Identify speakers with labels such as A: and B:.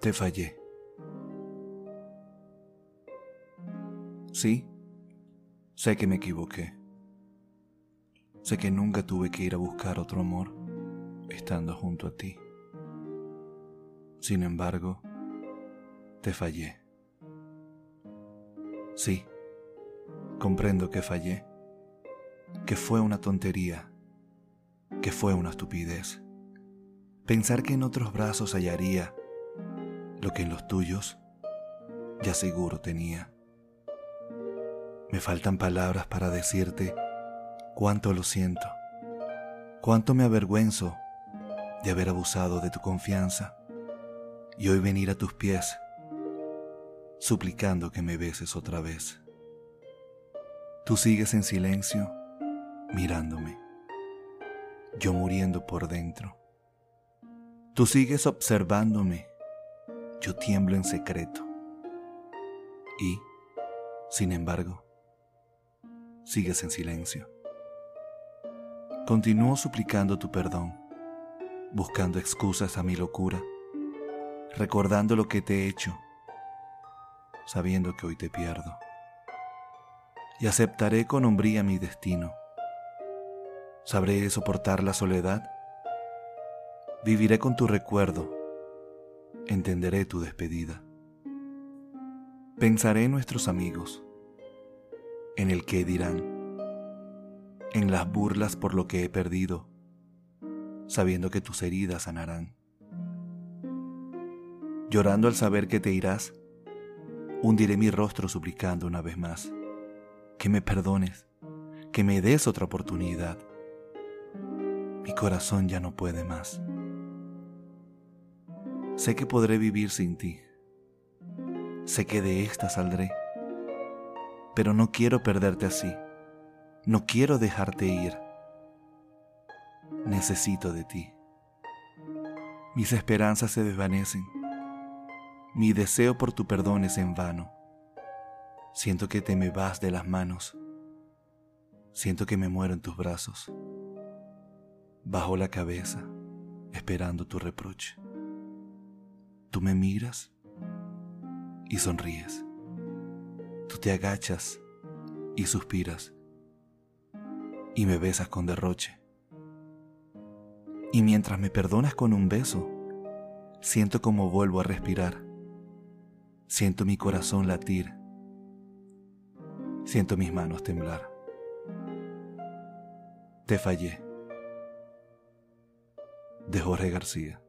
A: Te fallé. Sí, sé que me equivoqué. Sé que nunca tuve que ir a buscar otro amor estando junto a ti. Sin embargo, te fallé. Sí, comprendo que fallé, que fue una tontería, que fue una estupidez. Pensar que en otros brazos hallaría lo que en los tuyos ya seguro tenía. Me faltan palabras para decirte cuánto lo siento, cuánto me avergüenzo de haber abusado de tu confianza y hoy venir a tus pies suplicando que me beses otra vez. Tú sigues en silencio mirándome, yo muriendo por dentro. Tú sigues observándome yo tiemblo en secreto. Y, sin embargo, sigues en silencio. Continúo suplicando tu perdón, buscando excusas a mi locura, recordando lo que te he hecho, sabiendo que hoy te pierdo. Y aceptaré con hombría mi destino. Sabré soportar la soledad. Viviré con tu recuerdo entenderé tu despedida. Pensaré en nuestros amigos, en el que dirán, en las burlas por lo que he perdido, sabiendo que tus heridas sanarán. Llorando al saber que te irás, hundiré mi rostro suplicando una vez más, que me perdones, que me des otra oportunidad. Mi corazón ya no puede más. Sé que podré vivir sin ti. Sé que de esta saldré. Pero no quiero perderte así. No quiero dejarte ir. Necesito de ti. Mis esperanzas se desvanecen. Mi deseo por tu perdón es en vano. Siento que te me vas de las manos. Siento que me muero en tus brazos. Bajo la cabeza, esperando tu reproche. Tú me miras y sonríes. Tú te agachas y suspiras y me besas con derroche. Y mientras me perdonas con un beso, siento como vuelvo a respirar. Siento mi corazón latir. Siento mis manos temblar. Te fallé. De Jorge García.